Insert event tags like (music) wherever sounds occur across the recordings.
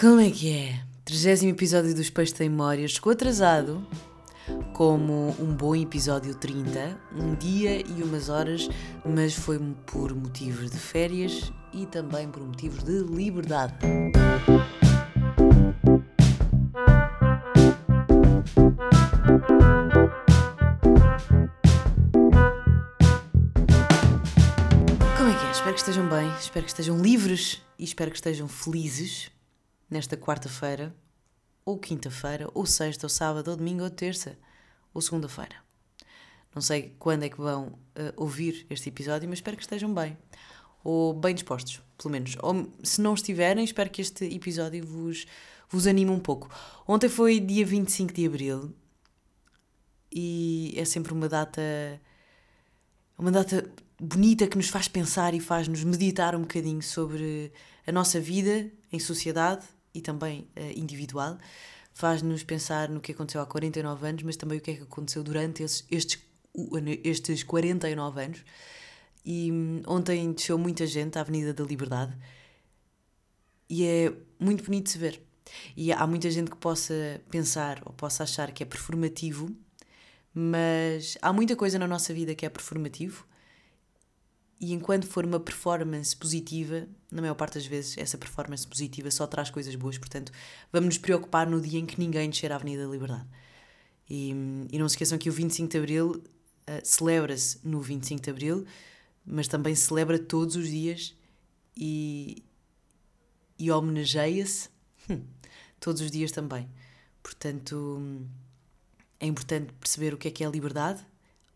Como é que é? 30 episódio dos Peixes Tem Memórias. Chegou atrasado, como um bom episódio 30, um dia e umas horas, mas foi por motivos de férias e também por motivos de liberdade. Como é que é? Espero que estejam bem, espero que estejam livres e espero que estejam felizes nesta quarta-feira, ou quinta-feira, ou sexta, ou sábado, ou domingo, ou terça, ou segunda-feira. Não sei quando é que vão uh, ouvir este episódio, mas espero que estejam bem. Ou bem dispostos, pelo menos. Ou se não estiverem, espero que este episódio vos, vos anime um pouco. Ontem foi dia 25 de abril e é sempre uma data. Uma data bonita que nos faz pensar e faz-nos meditar um bocadinho sobre a nossa vida em sociedade e também uh, individual. Faz-nos pensar no que aconteceu há 49 anos, mas também o que é que aconteceu durante esses, estes, estes 49 anos. E um, ontem desceu muita gente à Avenida da Liberdade e é muito bonito de se ver. E há muita gente que possa pensar ou possa achar que é performativo, mas há muita coisa na nossa vida que é performativo e enquanto for uma performance positiva, na maior parte das vezes essa performance positiva só traz coisas boas, portanto vamos nos preocupar no dia em que ninguém descer à Avenida da Liberdade. E, e não se esqueçam que o 25 de Abril uh, celebra-se no 25 de Abril, mas também celebra todos os dias e, e homenageia-se hum, todos os dias também. Portanto, é importante perceber o que é que é a liberdade,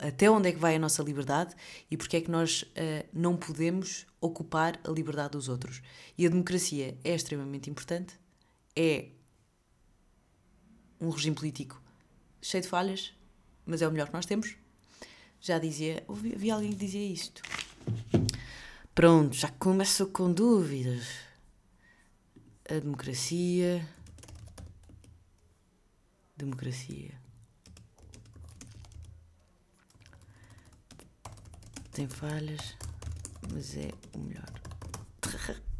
até onde é que vai a nossa liberdade e porque é que nós uh, não podemos ocupar a liberdade dos outros. E a democracia é extremamente importante, é um regime político cheio de falhas, mas é o melhor que nós temos. Já dizia, ouvi, vi alguém que dizia isto. Pronto, já começo com dúvidas. A democracia. Democracia. Tem falhas, mas é o melhor. (laughs)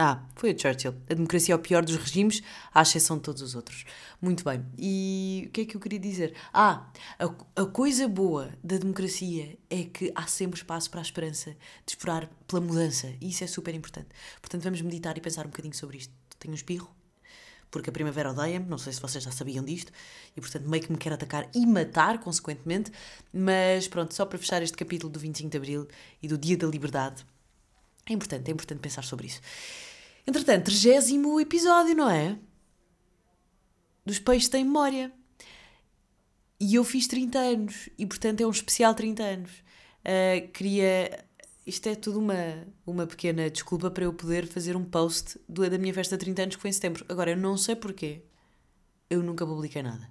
Ah, foi o Churchill. A democracia é o pior dos regimes, à exceção de todos os outros. Muito bem. E o que é que eu queria dizer? Ah, a, a coisa boa da democracia é que há sempre espaço para a esperança de esperar pela mudança. E isso é super importante. Portanto, vamos meditar e pensar um bocadinho sobre isto. Tenho um espirro, porque a primavera odeia-me, não sei se vocês já sabiam disto, e portanto meio que me quer atacar e matar, consequentemente. Mas pronto, só para fechar este capítulo do 25 de Abril e do Dia da Liberdade, é importante, é importante pensar sobre isso. Entretanto, 30 episódio, não é? Dos peixes têm memória. E eu fiz 30 anos, e portanto é um especial 30 anos. Uh, queria isto é tudo uma, uma pequena desculpa para eu poder fazer um post do, da minha festa de 30 anos que foi em setembro. Agora, eu não sei porquê. Eu nunca publiquei nada.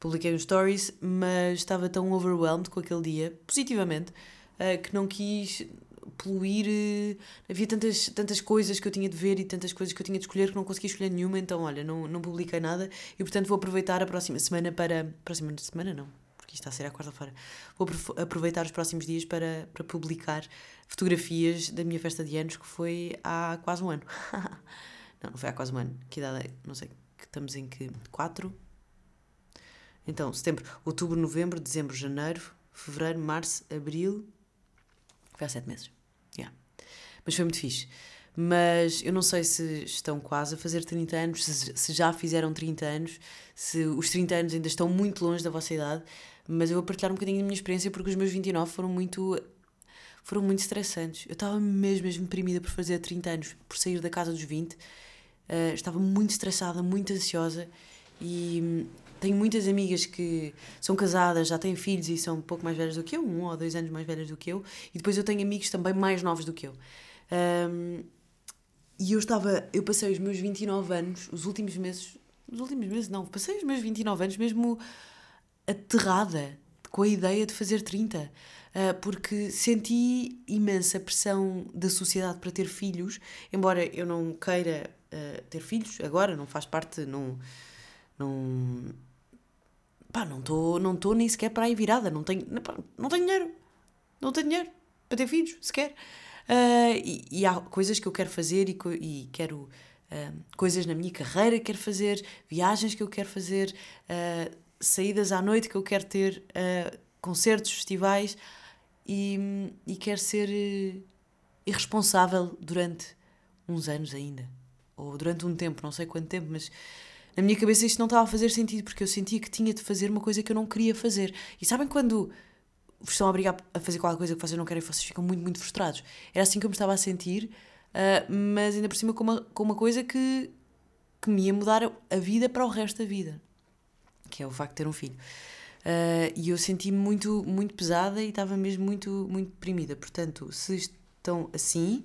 Publiquei uns stories, mas estava tão overwhelmed com aquele dia, positivamente, uh, que não quis poluir. Uh, havia tantas, tantas coisas que eu tinha de ver e tantas coisas que eu tinha de escolher que não consegui escolher nenhuma, então, olha, não, não publiquei nada e, portanto, vou aproveitar a próxima semana para. Próxima semana, não está a ser a quarta-feira, vou aproveitar os próximos dias para, para publicar fotografias da minha festa de anos, que foi há quase um ano. (laughs) não, não foi há quase um ano. Que idade é? Não sei. Estamos em que? Quatro? Então, setembro, outubro, novembro, dezembro, janeiro, fevereiro, março, abril. Foi há sete meses. Yeah. Mas foi muito fixe. Mas eu não sei se estão quase a fazer 30 anos, se já fizeram 30 anos, se os 30 anos ainda estão muito longe da vossa idade mas eu vou partilhar um bocadinho da minha experiência porque os meus 29 foram muito foram muito estressantes. Eu estava mesmo, mesmo deprimida por fazer 30 anos, por sair da casa dos 20. Uh, eh, estava muito estressada, muito ansiosa e hum, tenho muitas amigas que são casadas, já têm filhos e são um pouco mais velhas do que eu, um ou dois anos mais velhas do que eu, e depois eu tenho amigos também mais novos do que eu. Um, e eu estava, eu passei os meus 29 anos, os últimos meses, os últimos meses não, passei os meus 29 anos mesmo aterrada com a ideia de fazer 30, ah, porque senti imensa pressão da sociedade para ter filhos, embora eu não queira ah, ter filhos agora, não faz parte, não. não pá, não estou não tô nem sequer para aí virada, não tenho, não, tenho dinheiro, não tenho dinheiro para ter filhos, sequer. Uh, e, e, há coisas que eu quero fazer e, e quero uh, coisas na minha carreira que quero fazer, viagens que eu quero fazer, uh, saídas à noite que eu quero ter, uh, concertos, festivais e, e quero ser irresponsável durante uns anos ainda. Ou durante um tempo, não sei quanto tempo, mas na minha cabeça isto não estava a fazer sentido porque eu sentia que tinha de fazer uma coisa que eu não queria fazer. E sabem quando vos estão a obrigar a fazer qualquer coisa que vocês não querem vocês ficam muito, muito frustrados? Era assim que eu me estava a sentir, uh, mas ainda por cima com uma, com uma coisa que, que me ia mudar a vida para o resto da vida, que é o facto de ter um filho. Uh, e eu senti-me muito, muito pesada e estava mesmo muito, muito deprimida. Portanto, se estão assim,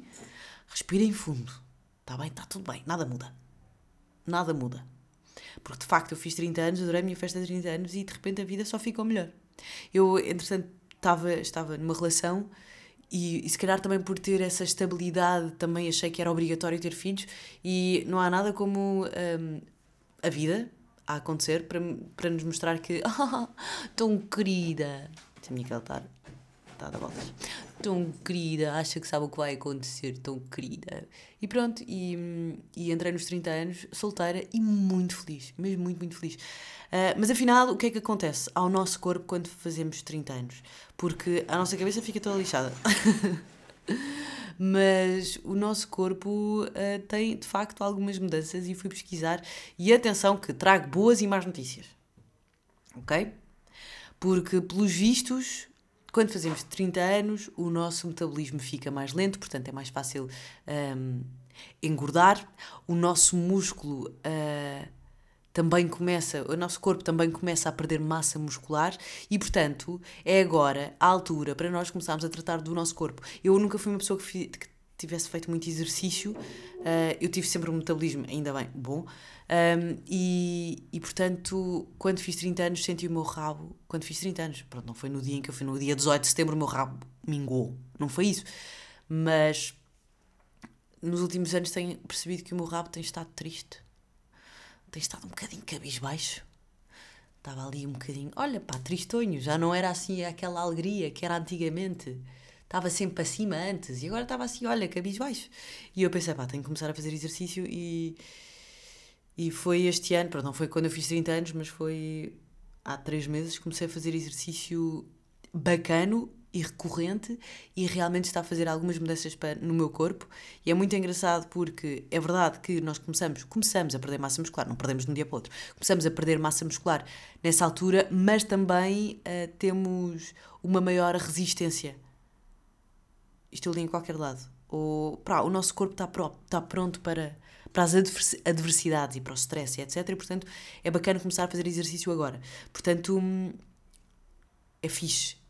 respirem fundo. Está bem? Está tudo bem. Nada muda. Nada muda. Porque de facto eu fiz 30 anos, adorei a minha festa de 30 anos e de repente a vida só ficou melhor. Eu, entretanto, estava, estava numa relação e, e, se calhar também por ter essa estabilidade também achei que era obrigatório ter filhos e não há nada como um, a vida a acontecer para, para nos mostrar que (laughs) tão querida se a minha está está a dar voltas tão querida, acha que sabe o que vai acontecer, tão querida. E pronto, e, e entrei nos 30 anos, solteira e muito feliz, mesmo muito, muito feliz. Uh, mas afinal, o que é que acontece ao nosso corpo quando fazemos 30 anos? Porque a nossa cabeça fica toda lixada. (laughs) mas o nosso corpo uh, tem de facto algumas mudanças e fui pesquisar. E atenção, que trago boas e más notícias. Ok? Porque, pelos vistos, quando fazemos 30 anos, o nosso metabolismo fica mais lento, portanto é mais fácil um, engordar. O nosso músculo uh, também começa, o nosso corpo também começa a perder massa muscular e, portanto, é agora a altura para nós começarmos a tratar do nosso corpo. Eu nunca fui uma pessoa que, que tivesse feito muito exercício, uh, eu tive sempre um metabolismo, ainda bem, bom. Um, e, e portanto, quando fiz 30 anos, senti o meu rabo. Quando fiz 30 anos, pronto, não foi no dia em que eu fui, no dia 18 de setembro, o meu rabo mingou. Não foi isso. Mas nos últimos anos tenho percebido que o meu rabo tem estado triste. Tem estado um bocadinho cabisbaixo. Estava ali um bocadinho, olha pá, tristonho, já não era assim aquela alegria que era antigamente. Estava sempre para cima antes e agora estava assim, olha, cabisbaixo. E eu pensei, pá, tenho que começar a fazer exercício e e foi este ano, pronto, não foi quando eu fiz 30 anos, mas foi há três meses, comecei a fazer exercício bacano e recorrente e realmente está a fazer algumas mudanças para, no meu corpo e é muito engraçado porque é verdade que nós começamos, começamos a perder massa muscular, não perdemos de um dia para o outro, começamos a perder massa muscular nessa altura, mas também uh, temos uma maior resistência. Isto eu li em qualquer lado. Ou, pá, o nosso corpo está, pro, está pronto para para as adversidades e para o stress etc. E, portanto, é bacana começar a fazer exercício agora. Portanto, hum, é fixe.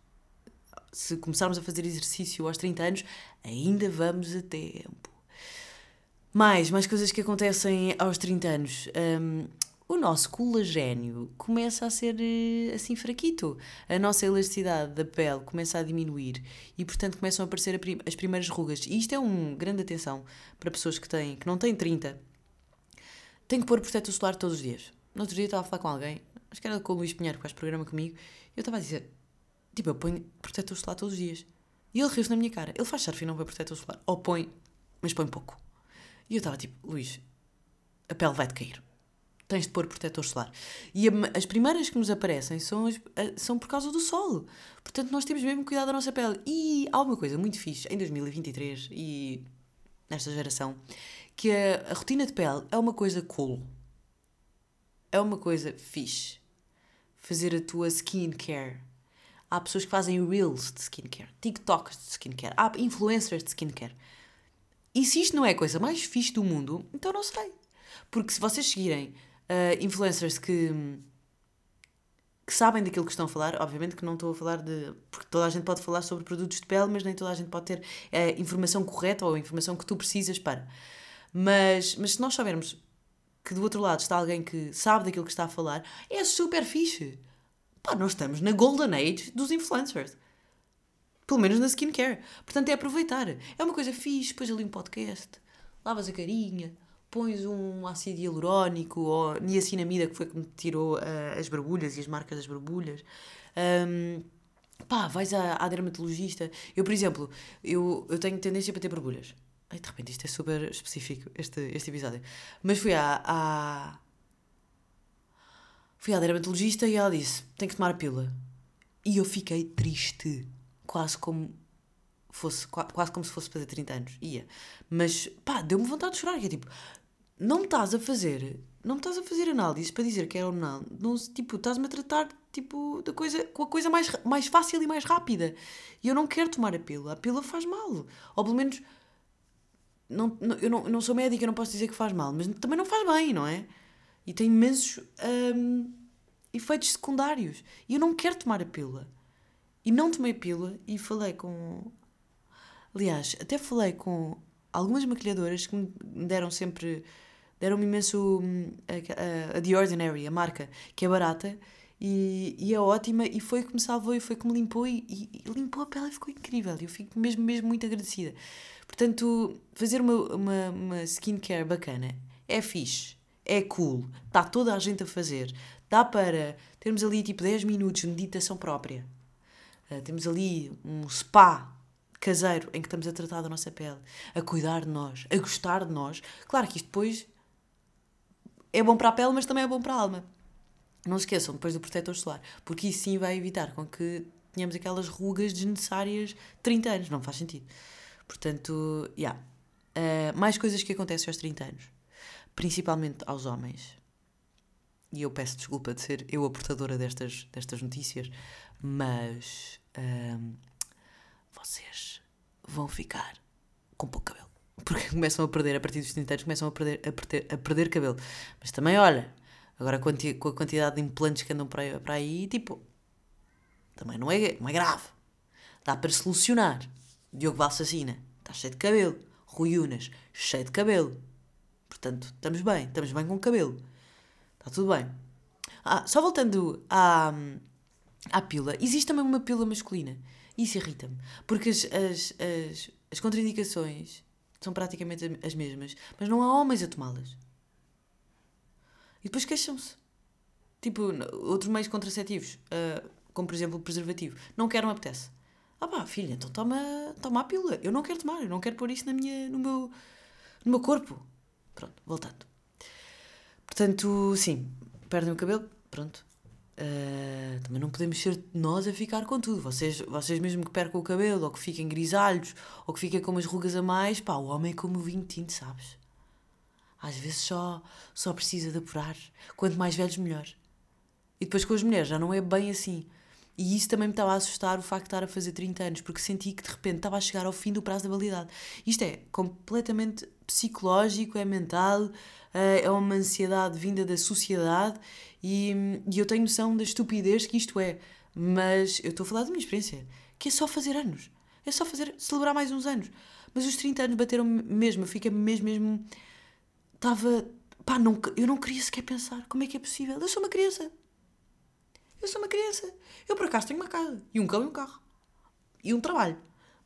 Se começarmos a fazer exercício aos 30 anos, ainda vamos a tempo. Mais, mais coisas que acontecem aos 30 anos. Um, o nosso colagênio começa a ser eh, assim fraquito. A nossa elasticidade da pele começa a diminuir e, portanto, começam a aparecer as primeiras rugas. E isto é um grande atenção para pessoas que, têm, que não têm 30. Tem que pôr protetor solar todos os dias. No outro dia estava a falar com alguém, acho que era com o Luís Pinheiro, que faz programa comigo, e eu estava a dizer: tipo, eu ponho protetor solar todos os dias. E ele riu-se na minha cara. Ele faz surf e não põe protetor solar. Ou põe, mas põe pouco. E eu estava tipo: Luís, a pele vai-te cair tens de pôr protetor solar. E a, as primeiras que nos aparecem são, as, a, são por causa do sol. Portanto, nós temos mesmo cuidar da nossa pele. E há uma coisa muito fixe em 2023 e nesta geração, que a, a rotina de pele é uma coisa cool. É uma coisa fixe. Fazer a tua skincare. Há pessoas que fazem reels de skincare, TikToks de skincare, há influencers de skincare. E se isto não é a coisa mais fixe do mundo, então não sei. Porque se vocês seguirem uh, influencers que, que sabem daquilo que estão a falar. Obviamente que não estou a falar de. Porque toda a gente pode falar sobre produtos de pele, mas nem toda a gente pode ter uh, informação correta ou a informação que tu precisas para. Mas, mas se nós soubermos que do outro lado está alguém que sabe daquilo que está a falar, é super fixe. Pá, nós estamos na golden age dos influencers. Pelo menos na skincare. Portanto, é aproveitar. É uma coisa fixe, depois ali um podcast, lavas a carinha, pões um ácido hialurónico ou niacinamida, que foi que me tirou uh, as barbulhas e as marcas das barbulhas. Um, pá, vais à, à dermatologista. Eu, por exemplo, eu, eu tenho tendência para ter barbulhas. Ai, de repente isto é super específico, este, este episódio. Mas fui à, à. Fui à dermatologista e ela disse: tem que tomar a pílula. E eu fiquei triste. Quase como fosse quase como se fosse fazer 30 anos. Ia. Mas pá, deu-me vontade de chorar. Que é tipo, não me estás a fazer, não me estás a fazer análise para dizer que ou não. não tipo, estás-me a tratar tipo, da coisa, com a coisa mais, mais fácil e mais rápida. E eu não quero tomar a pílula. A pílula faz mal. Ou pelo menos. Não, não, eu, não, eu não sou médica, eu não posso dizer que faz mal, mas também não faz bem, não é? E tem imensos hum, efeitos secundários. E eu não quero tomar a pílula. E não tomei a pílula e falei com. Aliás, até falei com algumas maquilhadoras que me deram sempre. deram-me imenso. Hum, a, a, a The Ordinary, a marca, que é barata e, e é ótima e foi que me salvou e foi que me limpou e, e, limpou a pele e ficou incrível. Eu fico mesmo, mesmo muito agradecida. Portanto, fazer uma, uma, uma skincare bacana é fixe, é cool, está toda a gente a fazer. Dá para termos ali tipo 10 minutos de meditação própria. Uh, temos ali um spa caseiro em que estamos a tratar da nossa pele, a cuidar de nós, a gostar de nós. Claro que isto depois é bom para a pele, mas também é bom para a alma. Não se esqueçam depois do protetor solar, porque isso sim vai evitar com que tenhamos aquelas rugas desnecessárias 30 anos, não faz sentido. Portanto, já. Yeah. Uh, mais coisas que acontecem aos 30 anos, principalmente aos homens. E eu peço desculpa de ser eu a portadora destas, destas notícias, mas uh, vocês vão ficar com pouco cabelo. (laughs) Porque começam a perder, a partir dos 30 anos, começam a perder, a perder, a perder cabelo. Mas também, olha, Agora, com a quantidade de implantes que andam para para aí tipo, também não é, não é grave. Dá para solucionar. Diogo Valsacina, está cheio de cabelo. Rui Unas, cheio de cabelo. Portanto, estamos bem, estamos bem com o cabelo. Está tudo bem. Ah, só voltando à, à pílula, existe também uma pílula masculina. Isso irrita-me. Porque as, as, as, as contraindicações são praticamente as mesmas, mas não há homens a tomá-las. E depois queixam-se. Tipo, outros meios contraceptivos, uh, como por exemplo o preservativo. Não quero, não apetece. Ah pá, filha, então toma, toma a pílula. Eu não quero tomar, eu não quero pôr isso na minha, no, meu, no meu corpo. Pronto, voltando. Portanto, sim, perdem o cabelo, pronto. Uh, também não podemos ser nós a ficar com tudo. Vocês, vocês mesmo que percam o cabelo, ou que fiquem grisalhos, ou que fiquem com umas rugas a mais, pá, o homem é como o vinho tinto, sabes? Às vezes só, só precisa de apurar. Quanto mais velhos, melhor. E depois com as mulheres já não é bem assim. E isso também me estava a assustar o facto de estar a fazer 30 anos, porque senti que de repente estava a chegar ao fim do prazo da validade. Isto é completamente psicológico, é mental, eh, é uma ansiedade vinda da sociedade e, e eu tenho noção da estupidez que isto é. Mas eu estou a falar da minha experiência, que é só fazer anos. É só fazer, celebrar mais uns anos. Mas os 30 anos bateram mesmo, fica mesmo, mesmo estava. Pá, não, eu não queria sequer pensar como é que é possível. Eu sou uma criança. Eu sou uma criança. Eu por acaso tenho uma casa, e um cão e um carro. E um trabalho.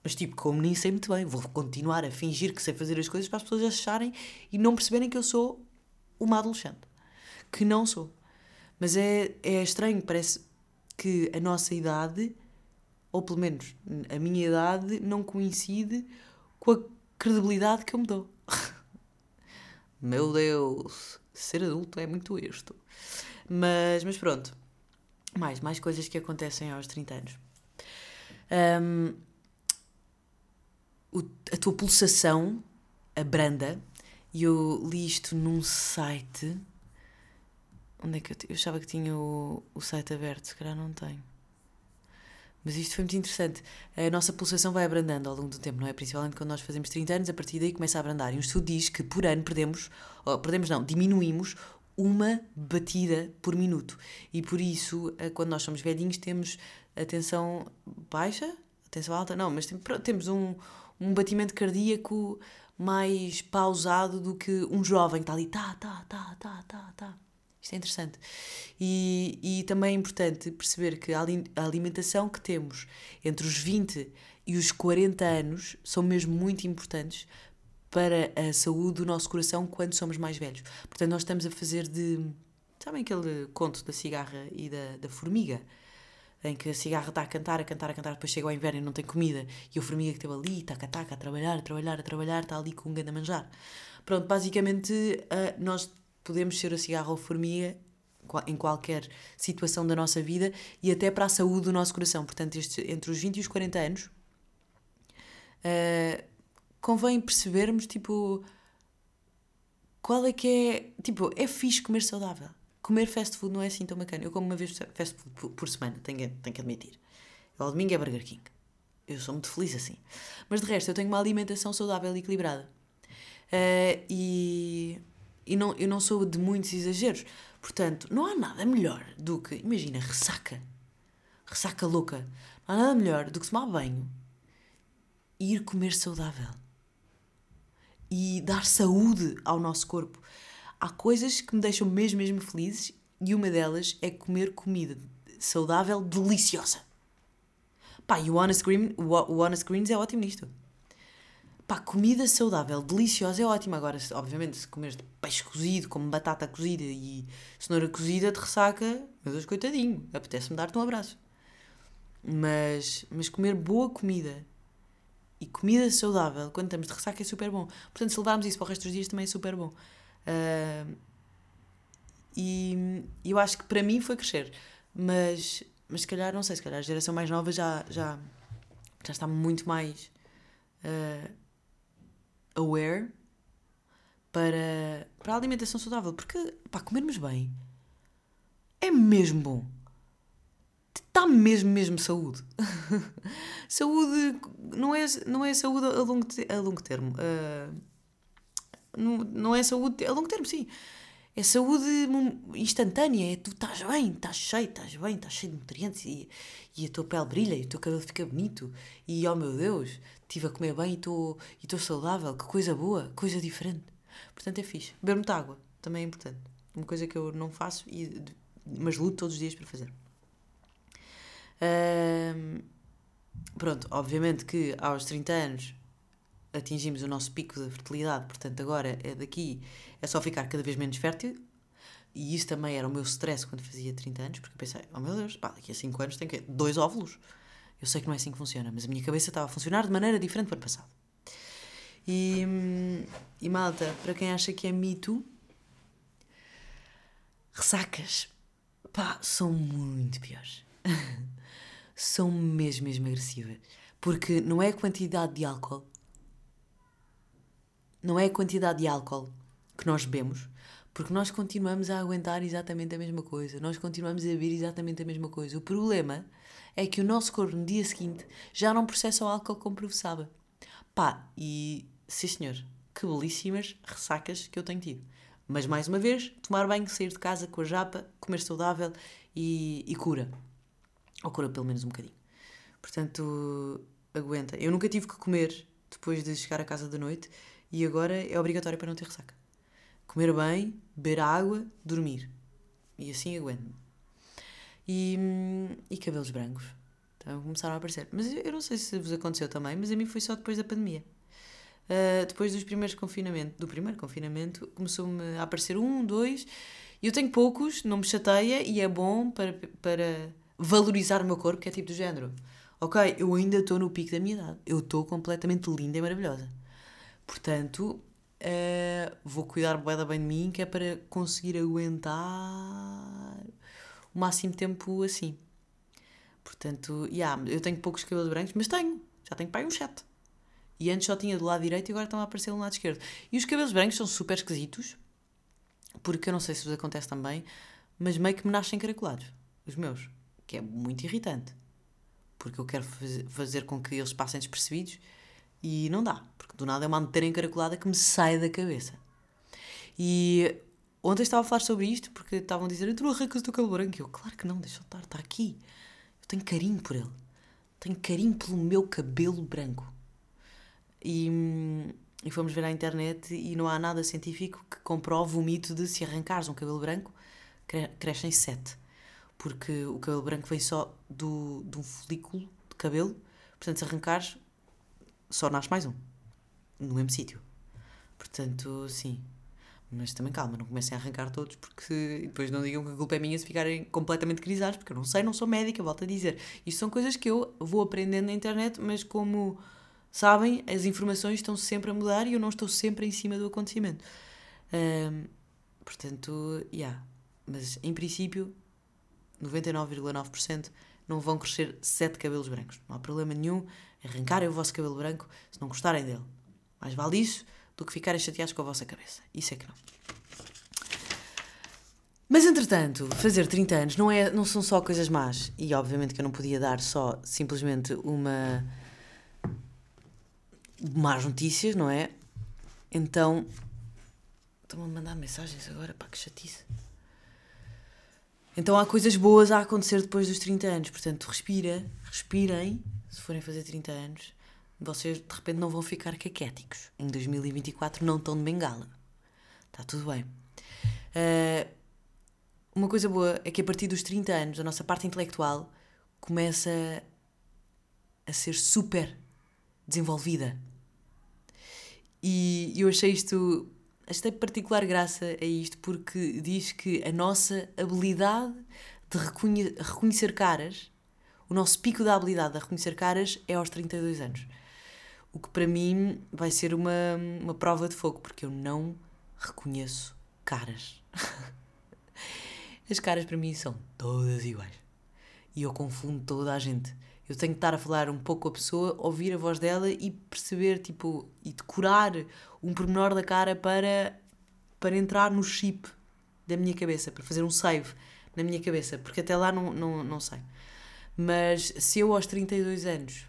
Mas tipo, como nem sei muito bem, vou continuar a fingir que sei fazer as coisas para as pessoas acharem e não perceberem que eu sou uma adolescente. Que não sou. Mas é, é estranho, parece que a nossa idade, ou pelo menos a minha idade, não coincide com a credibilidade que eu me dou. (laughs) Meu Deus, ser adulto é muito isto. Mas, mas pronto. Mais, mais coisas que acontecem aos 30 anos. Um, o, a tua pulsação abranda. E eu li isto num site. Onde é que eu, eu achava que tinha o, o site aberto? Se calhar não tenho. Mas isto foi muito interessante. A nossa pulsação vai abrandando ao longo do tempo, não é? Principalmente quando nós fazemos 30 anos, a partir daí começa a abrandar. E um estudo diz que por ano perdemos, ou perdemos não, diminuímos uma batida por minuto. E por isso, eh, quando nós somos velhinhos, temos atenção baixa, atenção alta, não, mas temos um, um batimento cardíaco mais pausado do que um jovem que está ali, tá, tá, tá, tá, tá, tá. Isto é interessante. E, e também é importante perceber que a alimentação que temos entre os 20 e os 40 anos são mesmo muito importantes para a saúde do nosso coração quando somos mais velhos. Portanto, nós estamos a fazer de. Sabem aquele conto da cigarra e da, da formiga? Em que a cigarra está a cantar, a cantar, a cantar, depois chega ao inverno e não tem comida, e a formiga que esteve ali, taca, taca, a trabalhar, a trabalhar, a trabalhar, está ali com um grande manjar. Pronto, basicamente uh, nós podemos ser a cigarra ou a formiga em qualquer situação da nossa vida e até para a saúde do nosso coração. Portanto, este, entre os 20 e os 40 anos, uh, convém percebermos, tipo, qual é que é. Tipo, é fixe comer saudável. Comer fast food não é assim tão bacana. Eu como uma vez fast food por semana, tenho, tenho que admitir. Ao domingo é Burger King. Eu sou muito feliz assim. Mas de resto, eu tenho uma alimentação saudável e equilibrada. Uh, e e não, eu não sou de muitos exageros. Portanto, não há nada melhor do que, imagina, ressaca. Ressaca louca. Não há nada melhor do que tomar banho e ir comer saudável. E dar saúde ao nosso corpo. Há coisas que me deixam mesmo, mesmo felizes e uma delas é comer comida saudável deliciosa. Pá, e o Honest, Green, o Honest Greens é ótimo nisto. Pá, comida saudável, deliciosa, é ótima. Agora, obviamente, se comeres peixe cozido, como batata cozida e cenoura cozida de ressaca, meu Deus, coitadinho, apetece-me dar-te um abraço. Mas, mas comer boa comida e comida saudável, quando estamos de ressaca, é super bom. Portanto, se levarmos isso para o resto dos dias, também é super bom. Uh, e eu acho que para mim foi crescer. Mas, mas se calhar, não sei, se calhar a geração mais nova já, já, já está muito mais. Uh, aware para, para a alimentação saudável. Porque, pá, comermos bem é mesmo bom. Está mesmo, mesmo saúde. (laughs) saúde não é, não é saúde a longo, a longo termo. Uh, não, é saúde a longo termo, sim. É saúde instantânea. É tu estás bem, estás cheio, estás bem, estás cheio de nutrientes e, e a tua pele brilha e o teu cabelo fica bonito. E oh meu Deus, estive a comer bem e estou e saudável, que coisa boa, coisa diferente. Portanto é fixe. Beber muita água também é importante. Uma coisa que eu não faço, e, mas luto todos os dias para fazer. pronto, obviamente que aos 30 anos atingimos o nosso pico da fertilidade, portanto agora é daqui, é só ficar cada vez menos fértil. E isso também era o meu stress quando fazia 30 anos, porque eu pensei, oh meu Deus, pá, daqui a 5 anos tem que dois óvulos. Eu sei que não é assim que funciona, mas a minha cabeça estava a funcionar de maneira diferente para o passado. E, e malta, para quem acha que é mito, ressacas, pá, são muito piores. (laughs) são mesmo, mesmo agressivas. Porque não é a quantidade de álcool, não é a quantidade de álcool que nós bebemos, porque nós continuamos a aguentar exatamente a mesma coisa, nós continuamos a beber exatamente a mesma coisa. O problema é que o nosso corpo no dia seguinte já não processa o álcool como processava. Pá, e sim senhor, que belíssimas ressacas que eu tenho tido. Mas mais uma vez, tomar banho, sair de casa com a japa, comer saudável e, e cura. Ou cura pelo menos um bocadinho. Portanto, aguenta. Eu nunca tive que comer depois de chegar a casa da noite e agora é obrigatório para não ter ressaca. Comer bem, beber água, dormir. E assim aguento-me. E, hum, e cabelos brancos. Então começaram a aparecer. Mas eu não sei se vos aconteceu também, mas a mim foi só depois da pandemia. Uh, depois dos primeiros confinamentos, do primeiro confinamento, começou-me a aparecer um, dois. E eu tenho poucos, não me chateia e é bom para, para valorizar o meu corpo, que é tipo do género. Ok, eu ainda estou no pico da minha idade. Eu estou completamente linda e maravilhosa. Portanto, uh, vou cuidar bem de mim, que é para conseguir aguentar o máximo tempo assim. Portanto, yeah, eu tenho poucos cabelos brancos, mas tenho. Já tenho pai um sete. E antes só tinha do lado direito e agora estão a aparecer do lado esquerdo. E os cabelos brancos são super esquisitos, porque eu não sei se vos acontece também, mas meio que me nascem caracolados. Os meus. Que é muito irritante. Porque eu quero fazer com que eles passem despercebidos e não dá, porque do nada é uma antena encaracolada que me sai da cabeça. E ontem estava a falar sobre isto porque estavam a dizer: Tu não arrancas o teu cabelo branco? E eu, claro que não, deixa eu estar, está aqui. Eu tenho carinho por ele. Tenho carinho pelo meu cabelo branco. E, e fomos ver à internet e não há nada científico que comprove o mito de se arrancares um cabelo branco, crescem sete. Porque o cabelo branco vem só do, de um folículo de cabelo. Portanto, se arrancares, só nasce mais um. No mesmo sítio. Portanto, sim. Mas também calma, não comecem a arrancar todos, porque depois não digam que a culpa é minha se ficarem completamente crisados, porque eu não sei, não sou médica, volto a dizer. Isto são coisas que eu vou aprendendo na internet, mas como sabem, as informações estão sempre a mudar e eu não estou sempre em cima do acontecimento. Um, portanto, já. Yeah. Mas em princípio, 99,9% não vão crescer 7 cabelos brancos. Não há problema nenhum arrancarem o vosso cabelo branco se não gostarem dele. Mais vale isso do que ficarem chateados com a vossa cabeça. Isso é que não. Mas entretanto, fazer 30 anos não, é, não são só coisas más. E obviamente que eu não podia dar só simplesmente uma. más notícias, não é? Então. Estão-me a mandar mensagens agora, pá, que chatice. Então há coisas boas a acontecer depois dos 30 anos. Portanto, respira, respirem, se forem fazer 30 anos vocês de repente não vão ficar caquéticos. Em 2024 não estão de bengala. Está tudo bem. Uh, uma coisa boa é que a partir dos 30 anos a nossa parte intelectual começa a ser super desenvolvida. E eu achei isto, achei particular graça a isto porque diz que a nossa habilidade de reconhecer caras, o nosso pico da habilidade de reconhecer caras é aos 32 anos. O que para mim vai ser uma, uma prova de fogo, porque eu não reconheço caras. (laughs) As caras para mim são todas iguais. E eu confundo toda a gente. Eu tenho que estar a falar um pouco com a pessoa, ouvir a voz dela e perceber, tipo, e decorar um pormenor da cara para, para entrar no chip da minha cabeça, para fazer um save na minha cabeça, porque até lá não, não, não sei. Mas se eu aos 32 anos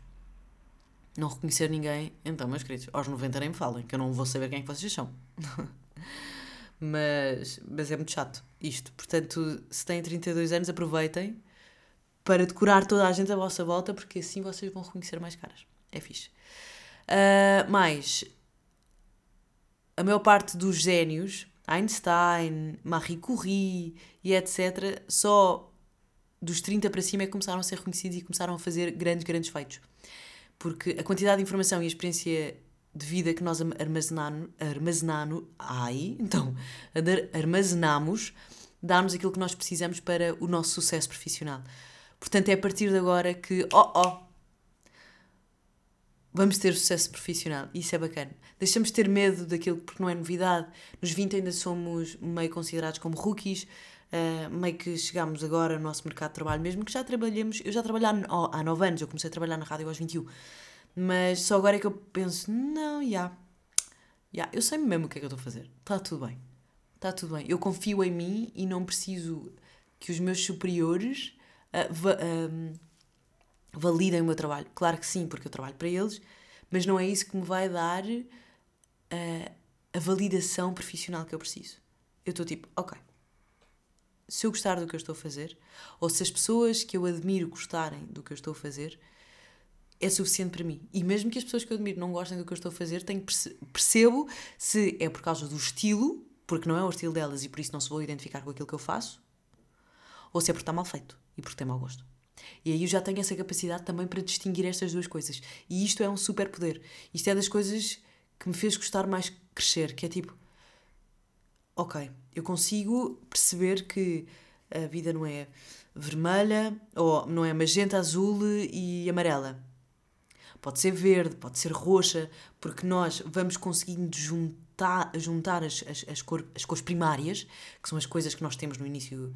não reconhecer ninguém, então, meus queridos, aos 90 nem me falem, que eu não vou saber quem é que vocês são. (laughs) mas, mas é muito chato isto. Portanto, se têm 32 anos, aproveitem para decorar toda a gente à vossa volta, porque assim vocês vão reconhecer mais caras. É fixe. Uh, a maior parte dos génios, Einstein, Marie Curie e etc., só dos 30 para cima é que começaram a ser reconhecidos e começaram a fazer grandes, grandes feitos porque a quantidade de informação e a experiência de vida que nós armazenamos, ai, então, armazenamos, dá-nos aquilo que nós precisamos para o nosso sucesso profissional. Portanto, é a partir de agora que, oh, oh, vamos ter sucesso profissional. Isso é bacana. Deixamos de ter medo daquilo porque não é novidade. Nos 20 ainda somos meio considerados como rookies, Uh, meio que chegámos agora no nosso mercado de trabalho, mesmo que já trabalhemos, eu já trabalhei há 9 anos, eu comecei a trabalhar na rádio aos 21, mas só agora é que eu penso, não, já, yeah, yeah, eu sei mesmo o que é que eu estou a fazer, está tudo bem, está tudo bem, eu confio em mim e não preciso que os meus superiores uh, va uh, validem o meu trabalho, claro que sim, porque eu trabalho para eles, mas não é isso que me vai dar a validação profissional que eu preciso. Eu estou tipo, ok, se eu gostar do que eu estou a fazer, ou se as pessoas que eu admiro gostarem do que eu estou a fazer, é suficiente para mim. E mesmo que as pessoas que eu admiro não gostem do que eu estou a fazer, tenho, percebo se é por causa do estilo, porque não é o estilo delas e por isso não se vou identificar com aquilo que eu faço, ou se é porque está mal feito e porque tem mau gosto. E aí eu já tenho essa capacidade também para distinguir estas duas coisas. E isto é um super poder. Isto é das coisas que me fez gostar mais crescer, que é tipo, ok, eu consigo perceber que a vida não é vermelha, ou não é magenta, azul e amarela. Pode ser verde, pode ser roxa, porque nós vamos conseguindo juntar, juntar as, as, as, cor, as cores primárias, que são as coisas que nós temos no início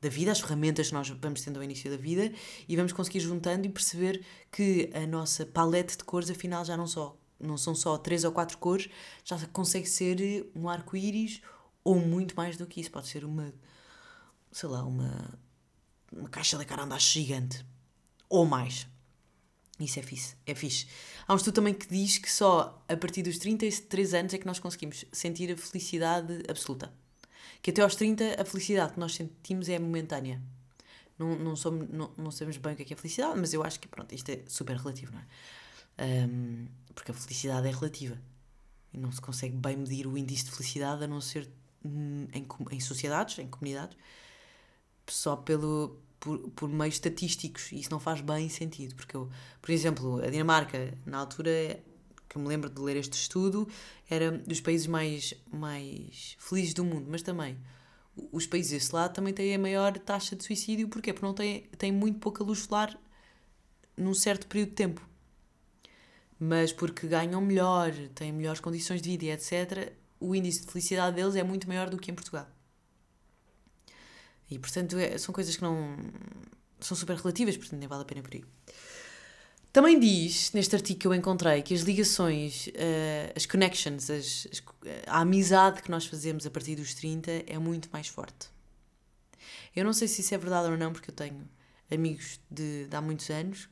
da vida, as ferramentas que nós vamos tendo ao início da vida, e vamos conseguir juntando e perceber que a nossa palete de cores, afinal, já não, só, não são só três ou quatro cores, já consegue ser um arco-íris ou muito mais do que isso. Pode ser uma, sei lá, uma, uma caixa de caramba gigante. Ou mais. Isso é fixe, é fixe. Há um estudo também que diz que só a partir dos 33 anos é que nós conseguimos sentir a felicidade absoluta. Que até aos 30 a felicidade que nós sentimos é momentânea. Não, não, somos, não, não sabemos bem o que é, é felicidade, mas eu acho que pronto, isto é super relativo, não é? Um, porque a felicidade é relativa. E não se consegue bem medir o índice de felicidade a não ser em, em sociedades, em comunidades, só pelo, por, por meios estatísticos. E isso não faz bem sentido. Porque, eu, por exemplo, a Dinamarca, na altura que me lembro de ler este estudo, era dos países mais, mais felizes do mundo, mas também os países desse lado também têm a maior taxa de suicídio, porquê? Porque não têm, têm muito pouca luz solar num certo período de tempo. Mas porque ganham melhor, têm melhores condições de vida e etc., o índice de felicidade deles é muito maior do que em Portugal. E portanto é, são coisas que não. são super relativas, portanto nem vale a pena por aí. Também diz, neste artigo que eu encontrei, que as ligações, uh, as connections, as, as, a amizade que nós fazemos a partir dos 30 é muito mais forte. Eu não sei se isso é verdade ou não, porque eu tenho amigos de, de há muitos anos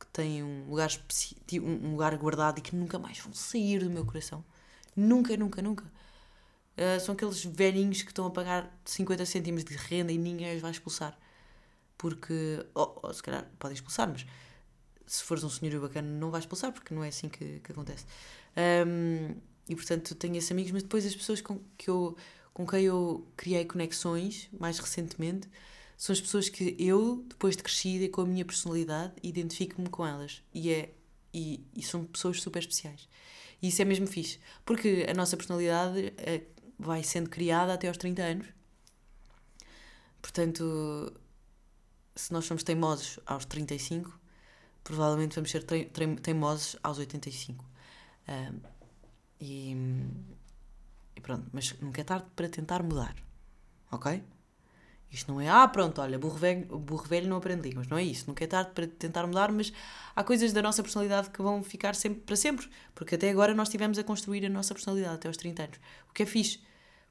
que têm um lugar, um lugar guardado e que nunca mais vão sair do meu coração. Nunca, nunca, nunca. Uh, são aqueles velhinhos que estão a pagar 50 cêntimos de renda e ninguém os vai expulsar. Porque, ou, ou se calhar podem expulsar, mas se fores um senhor bacana, não vais expulsar, porque não é assim que, que acontece. Um, e portanto, tenho esses amigos, mas depois as pessoas com, que eu, com quem eu criei conexões mais recentemente são as pessoas que eu, depois de crescida e com a minha personalidade, identifico-me com elas. E, é, e, e, são pessoas super especiais. E isso é mesmo fixe, porque a nossa personalidade é, vai sendo criada até aos 30 anos. Portanto, se nós somos teimosos aos 35, provavelmente vamos ser teimosos aos 85. Um, e, e pronto, mas nunca é tarde para tentar mudar. Ok? Isto não é, ah, pronto, olha, burro velho, burro velho não aprende línguas. Não é isso. Nunca é tarde para tentar mudar, mas há coisas da nossa personalidade que vão ficar sempre para sempre. Porque até agora nós estivemos a construir a nossa personalidade até aos 30 anos. O que é fixe.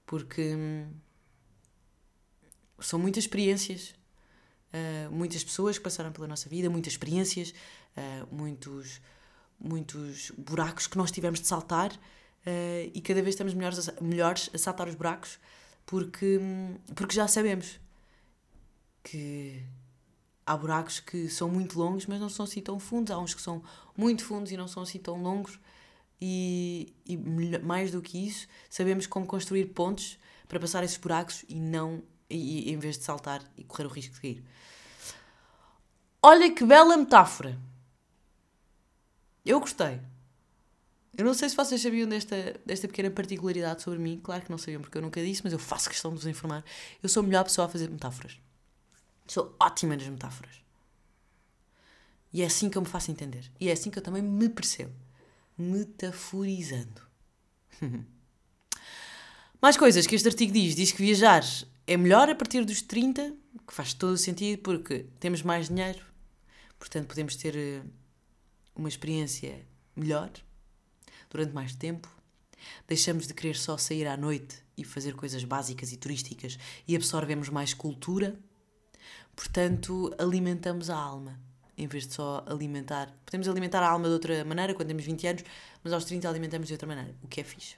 Porque hum, são muitas experiências uh, muitas pessoas que passaram pela nossa vida, muitas experiências, uh, muitos, muitos buracos que nós tivemos de saltar uh, e cada vez estamos melhores a, melhores a saltar os buracos porque, porque já sabemos que há buracos que são muito longos, mas não são assim tão fundos. Há uns que são muito fundos e não são assim tão longos. E, e mais do que isso, sabemos como construir pontes para passar esses buracos e não e, em vez de saltar e correr o risco de cair. Olha que bela metáfora. Eu gostei. Eu não sei se vocês sabiam desta, desta pequena particularidade sobre mim. Claro que não sabiam, porque eu nunca disse, mas eu faço questão de vos informar. Eu sou a melhor pessoa a fazer metáforas. Sou ótima nas metáforas. E é assim que eu me faço entender. E é assim que eu também me percebo. Metaforizando. (laughs) Mais coisas que este artigo diz. Diz que viajar é melhor a partir dos 30, que faz todo o sentido porque temos mais dinheiro, portanto podemos ter eh, uma experiência melhor durante mais tempo. Deixamos de querer só sair à noite e fazer coisas básicas e turísticas e absorvemos mais cultura. Portanto, alimentamos a alma em vez de só alimentar. Podemos alimentar a alma de outra maneira quando temos 20 anos, mas aos 30 alimentamos de outra maneira, o que é fixe.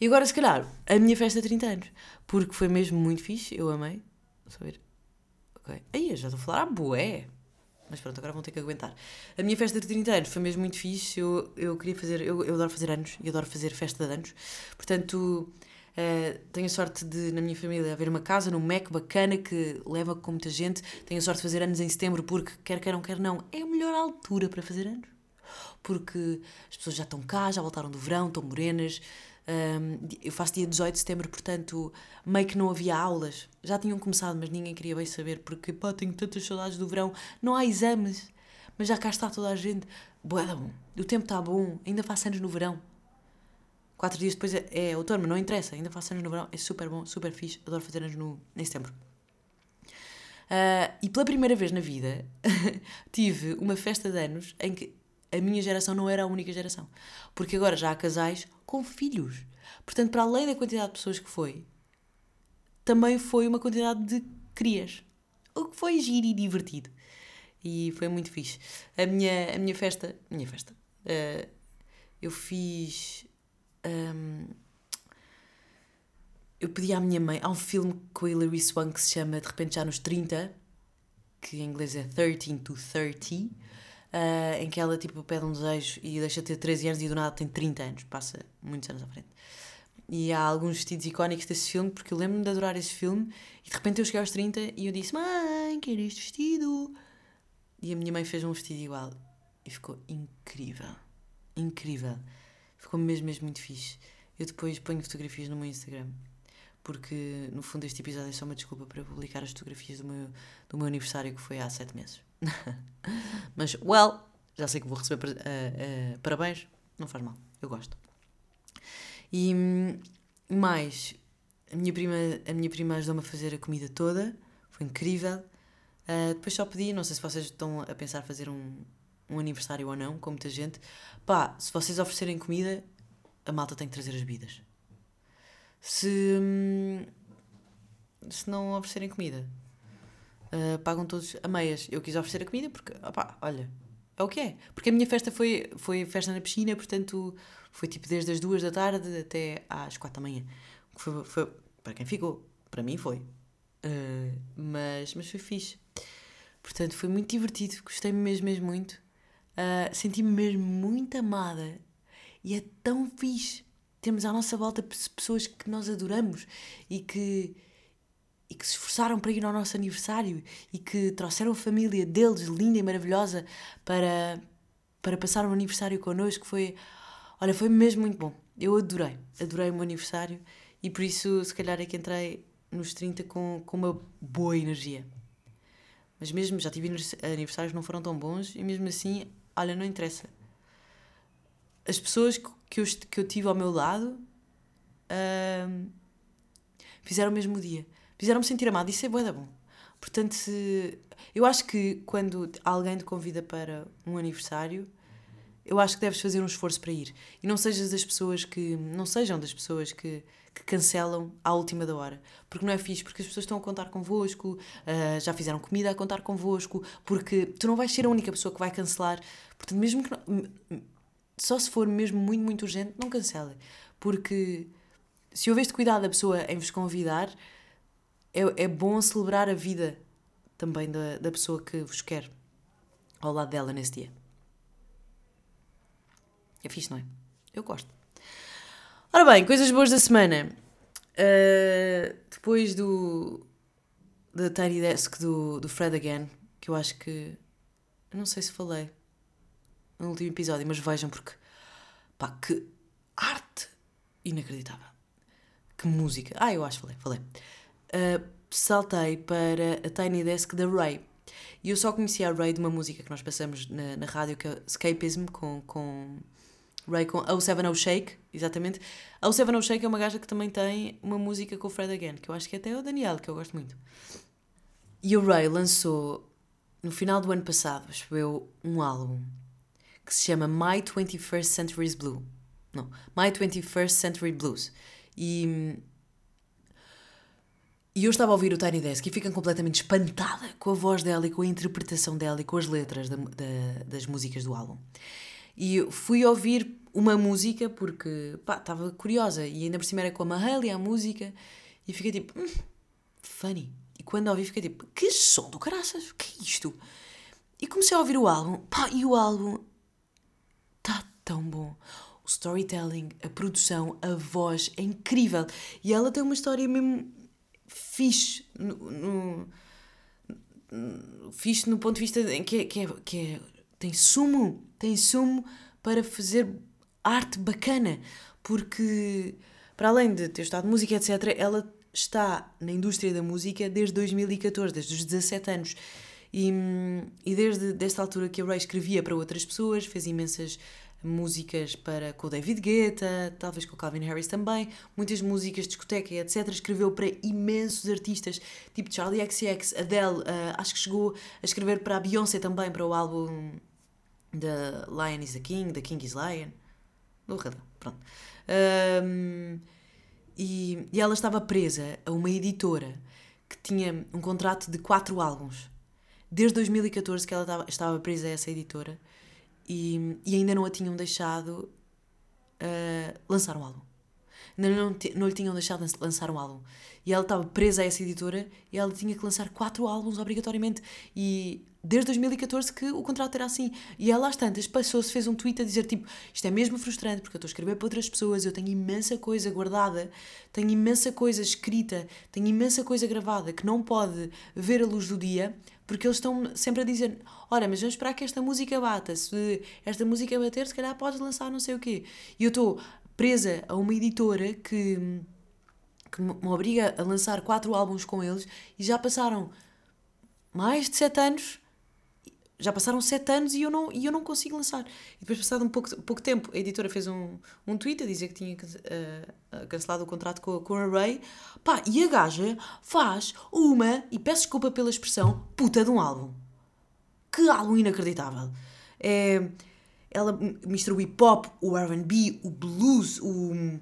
E agora, se calhar, a minha festa de 30 anos. Porque foi mesmo muito fixe, eu amei. Saber. Ok. Aí, eu já estou a falar, ah, bué. Mas pronto, agora vão ter que aguentar. A minha festa de 30 anos foi mesmo muito fixe. Eu, eu queria fazer. Eu, eu adoro fazer anos e adoro fazer festa de anos. Portanto, uh, tenho a sorte de, na minha família, haver uma casa no MEC bacana que leva com muita gente. Tenho a sorte de fazer anos em setembro porque, quer queiram, quer não, é a melhor altura para fazer anos. Porque as pessoas já estão cá, já voltaram do verão, estão morenas. Eu faço dia 18 de setembro, portanto, meio que não havia aulas. Já tinham começado, mas ninguém queria bem saber, porque pá, tenho tantas saudades do verão. Não há exames, mas já cá está toda a gente. Boa, bom. O tempo está bom, ainda faço anos no verão. Quatro dias depois é, é outono, mas não interessa, ainda faço anos no verão. É super bom, super fixe. Adoro fazer anos no, em setembro. Uh, e pela primeira vez na vida (laughs) tive uma festa de anos em que a minha geração não era a única geração. Porque agora já há casais com filhos. Portanto, para além da quantidade de pessoas que foi, também foi uma quantidade de crias. O que foi giro e divertido. E foi muito fixe. A minha, a minha festa. Minha festa. Uh, eu fiz. Um, eu pedi à minha mãe. Há um filme com a Hilary Swank que se chama De repente já nos 30, que em inglês é 13 to 30 uh, em que ela tipo pede um desejo e deixa de ter 13 anos e do nada tem 30 anos, passa muitos anos à frente. E há alguns vestidos icónicos desse filme, porque eu lembro-me de adorar esse filme e de repente eu cheguei aos 30 e eu disse: Mãe, quero este vestido. E a minha mãe fez um vestido igual e ficou incrível. incrível. Ficou mesmo, mesmo muito fixe. Eu depois ponho fotografias no meu Instagram. Porque, no fundo, este episódio é só uma desculpa para publicar as fotografias do meu, do meu aniversário, que foi há sete meses. (laughs) Mas, well, já sei que vou receber uh, uh, parabéns. Não faz mal. Eu gosto. E hum, mais, a minha prima, a minha prima ajudou-me a fazer a comida toda. Foi incrível. Uh, depois só pedi, não sei se vocês estão a pensar fazer um, um aniversário ou não, com muita gente. Pá, se vocês oferecerem comida, a malta tem que trazer as bebidas. Se, hum, se não oferecerem comida, uh, pagam todos a meias. Eu quis oferecer a comida porque, opá, olha, é o que é. Porque a minha festa foi, foi festa na piscina, portanto, foi tipo desde as duas da tarde até às quatro da manhã. Foi, foi, para quem ficou, para mim foi. Uh, mas, mas foi fixe. Portanto, foi muito divertido, gostei-me mesmo, mesmo muito. Uh, Senti-me mesmo muito amada. E é tão fixe. Temos à nossa volta pessoas que nós adoramos e que, e que se esforçaram para ir ao nosso aniversário e que trouxeram a família deles, linda e maravilhosa, para, para passar o um aniversário connosco. Foi, olha, foi mesmo muito bom. Eu adorei, adorei o meu aniversário e por isso, se calhar, é que entrei nos 30 com, com uma boa energia. Mas mesmo, já tive aniversários que não foram tão bons e mesmo assim, olha, não interessa. As pessoas que eu, que eu tive ao meu lado fizeram o mesmo dia. Fizeram-me sentir amado. Isso é boa da bom. Portanto, se, eu acho que quando alguém te convida para um aniversário, eu acho que deves fazer um esforço para ir. E não sejas das pessoas que. Não sejam das pessoas que que cancelam à última da hora. Porque não é fixe, porque as pessoas estão a contar convosco, uh, já fizeram comida a contar convosco, porque tu não vais ser a única pessoa que vai cancelar. Portanto, mesmo que não, só se for mesmo muito, muito urgente, não cancelem. Porque se houver este cuidado da pessoa em vos convidar, é, é bom celebrar a vida também da, da pessoa que vos quer ao lado dela nesse dia. É fixe, não é? Eu gosto. Ora bem, coisas boas da semana. Uh, depois do da Tiny Desk do, do Fred Again, que eu acho que. Não sei se falei no último episódio, mas vejam porque. pá, que arte inacreditável. Que música. Ah, eu acho falei, falei. Uh, saltei para a Tiny Desk da Ray. E eu só conhecia a Ray de uma música que nós passamos na, na rádio, que é Escapism, com, com Ray com O Seven O Shake, exatamente. O Seven O Shake é uma gaja que também tem uma música com o Fred Again, que eu acho que é até o Daniel, que eu gosto muito. E o Ray lançou, no final do ano passado, acho eu, um álbum que se chama My 21st Century's Blue. Não, My 21st Century Blues. E, e eu estava a ouvir o Tiny Desk e fico completamente espantada com a voz dela e com a interpretação dela e com as letras da, da, das músicas do álbum. E fui ouvir uma música porque, pá, estava curiosa e ainda por cima era com a Mahalia a música e fiquei tipo, hum, funny. E quando ouvi fiquei tipo, que som do caraças, que é isto? E comecei a ouvir o álbum, pá, e o álbum tão bom. O storytelling, a produção, a voz é incrível. E ela tem uma história mesmo fixe. No, no, no fixe no ponto de vista em que, é, que, é, que é, tem sumo tem sumo para fazer arte bacana, porque para além de ter estado música, etc., ela está na indústria da música desde 2014, desde os 17 anos. E, e desde desta altura que a Ray escrevia para outras pessoas, fez imensas músicas para com o David Guetta, talvez com o Calvin Harris também, muitas músicas de discoteca, etc. Escreveu para imensos artistas, tipo Charlie XCX, Adele, uh, acho que chegou a escrever para a Beyoncé também, para o álbum The Lion is the King, The King is Lion. Burrada, pronto. Um, e, e ela estava presa a uma editora que tinha um contrato de quatro álbuns. Desde 2014 que ela estava presa a essa editora e, e ainda não a tinham deixado uh, lançar um álbum. ainda não, não lhe tinham deixado lançar um álbum. E ela estava presa a essa editora e ela tinha que lançar quatro álbuns obrigatoriamente. E desde 2014 que o contrato era assim. E ela às tantas passou-se, fez um tweet a dizer tipo, isto é mesmo frustrante porque eu estou a escrever para outras pessoas, eu tenho imensa coisa guardada, tenho imensa coisa escrita, tenho imensa coisa gravada que não pode ver a luz do dia, porque eles estão sempre a dizer, ora, mas vamos esperar que esta música bata, se esta música bater, se calhar podes lançar não sei o quê. E eu estou presa a uma editora que que me obriga a lançar quatro álbuns com eles e já passaram mais de sete anos já passaram sete anos e eu não, e eu não consigo lançar. E depois, passado um pouco, pouco tempo, a editora fez um, um tweet a dizer que tinha uh, cancelado o contrato com, com a Ray. Pá, e a gaja faz uma, e peço desculpa pela expressão, puta de um álbum. Que álbum inacreditável. É, ela mistura o hip hop, o RB, o blues, o,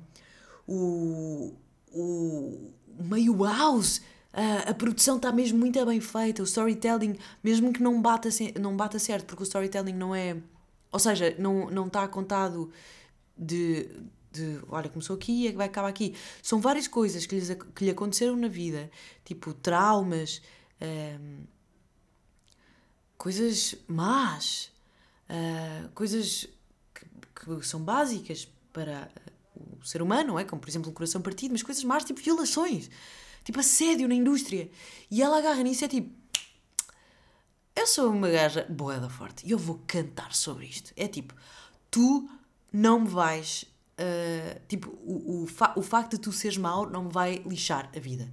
o, o meio house. Uh, a produção está mesmo muito bem feita, o storytelling, mesmo que não bata, não bata certo, porque o storytelling não é. Ou seja, não, não está contado de, de. Olha, começou aqui e vai acabar aqui. São várias coisas que, lhes, que lhe aconteceram na vida, tipo traumas, um, coisas más, uh, coisas que, que são básicas para o ser humano, não é? Como, por exemplo, o coração partido, mas coisas más, tipo violações, tipo assédio na indústria. E ela agarra nisso e é tipo. Eu sou uma gaja boeda forte e eu vou cantar sobre isto. É tipo, tu não me vais. Uh, tipo, o, o, fa o facto de tu seres mau não me vai lixar a vida.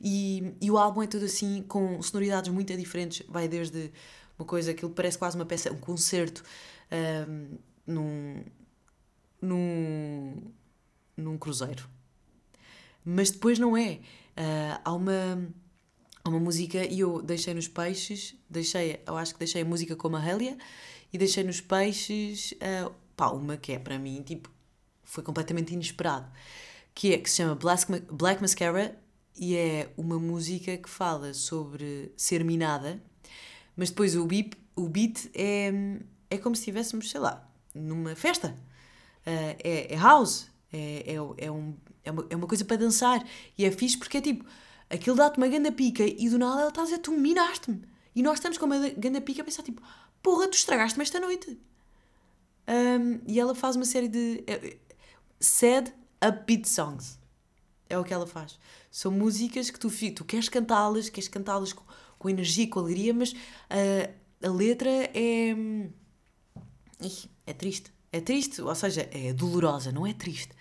E, e o álbum é todo assim, com sonoridades muito diferentes. Vai desde uma coisa que parece quase uma peça, um concerto, uh, num, num, num cruzeiro. Mas depois não é. Uh, há uma há uma música e eu deixei nos peixes, deixei, eu acho que deixei a música como a Hélia e deixei nos peixes uh, pá, uma que é para mim, tipo, foi completamente inesperado, que é que se chama Black, Black Mascara e é uma música que fala sobre ser minada, mas depois o beat, o beat é, é como se estivéssemos, sei lá, numa festa. Uh, é, é house, é, é, é, um, é, uma, é uma coisa para dançar. E é fixe porque é tipo, aquilo dá-te uma ganda pica e do nada ela está a dizer, tu minaste-me. E nós estamos com uma ganda pica a pensar tipo, porra, tu estragaste-me esta noite. Um, e ela faz uma série de é, sad upbeat songs. É o que ela faz. São músicas que tu, tu queres cantá-las, queres cantá-las com, com energia, com alegria, mas uh, a letra é. Ih, é triste. É triste, ou seja, é dolorosa, não é triste.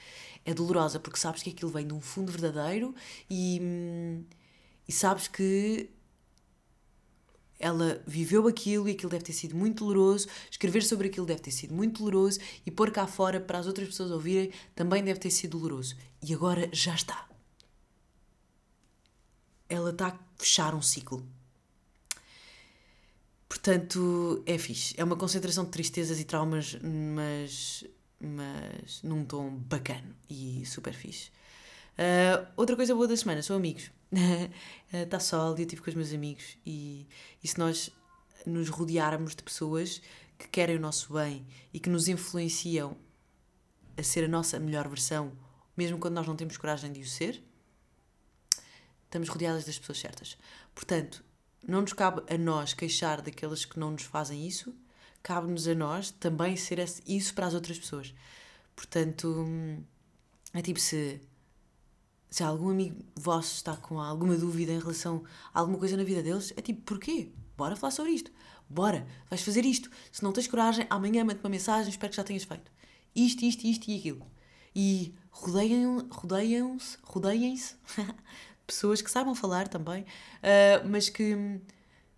É dolorosa porque sabes que aquilo vem de um fundo verdadeiro e, e sabes que ela viveu aquilo e aquilo deve ter sido muito doloroso, escrever sobre aquilo deve ter sido muito doloroso e pôr cá fora para as outras pessoas ouvirem também deve ter sido doloroso. E agora já está. Ela está a fechar um ciclo. Portanto, é fixe. É uma concentração de tristezas e traumas, mas, mas num tom bacana e super fixe. Uh, outra coisa boa da semana são amigos. Está (laughs) uh, sol e eu estive com os meus amigos. E, e se nós nos rodearmos de pessoas que querem o nosso bem e que nos influenciam a ser a nossa melhor versão, mesmo quando nós não temos coragem de o ser, estamos rodeadas das pessoas certas. Portanto, não nos cabe a nós queixar daqueles que não nos fazem isso, cabe-nos a nós também ser isso para as outras pessoas. Portanto, é tipo se, se algum amigo vosso está com alguma dúvida em relação a alguma coisa na vida deles, é tipo, porquê? Bora falar sobre isto. Bora, vais fazer isto. Se não tens coragem, amanhã mete uma mensagem, espero que já tenhas feito. Isto, isto, isto e aquilo. E rodeiem-se, rodeiem-se, (laughs) rodeiem-se pessoas que saibam falar também, uh, mas que,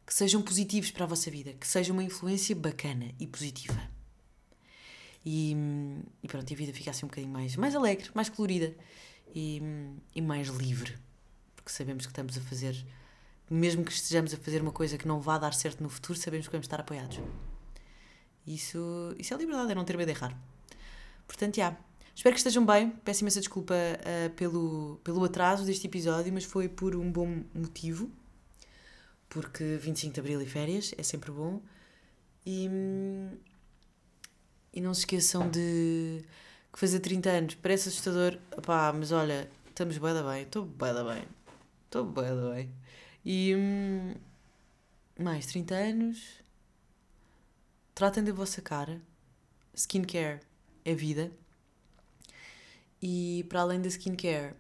que sejam positivos para a vossa vida, que sejam uma influência bacana e positiva. E, e pronto, a vida fica assim um bocadinho mais, mais alegre, mais colorida e, e mais livre, porque sabemos que estamos a fazer, mesmo que estejamos a fazer uma coisa que não vá dar certo no futuro, sabemos que vamos estar apoiados. Isso, isso é liberdade, é não ter medo de errar. Portanto, já. Espero que estejam bem. Peço imensa desculpa uh, pelo, pelo atraso deste episódio, mas foi por um bom motivo. Porque 25 de Abril e férias é sempre bom. E, e não se esqueçam de que fazer 30 anos parece assustador. Pá, mas olha, estamos bem da bem. Estou bem da bem. Estou bem da bem. E. Mais 30 anos. Tratem da vossa cara. Skincare é vida. E para além da skincare,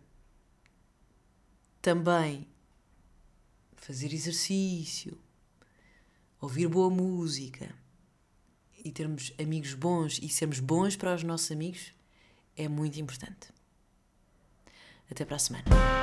também fazer exercício, ouvir boa música e termos amigos bons e sermos bons para os nossos amigos é muito importante. Até para a semana.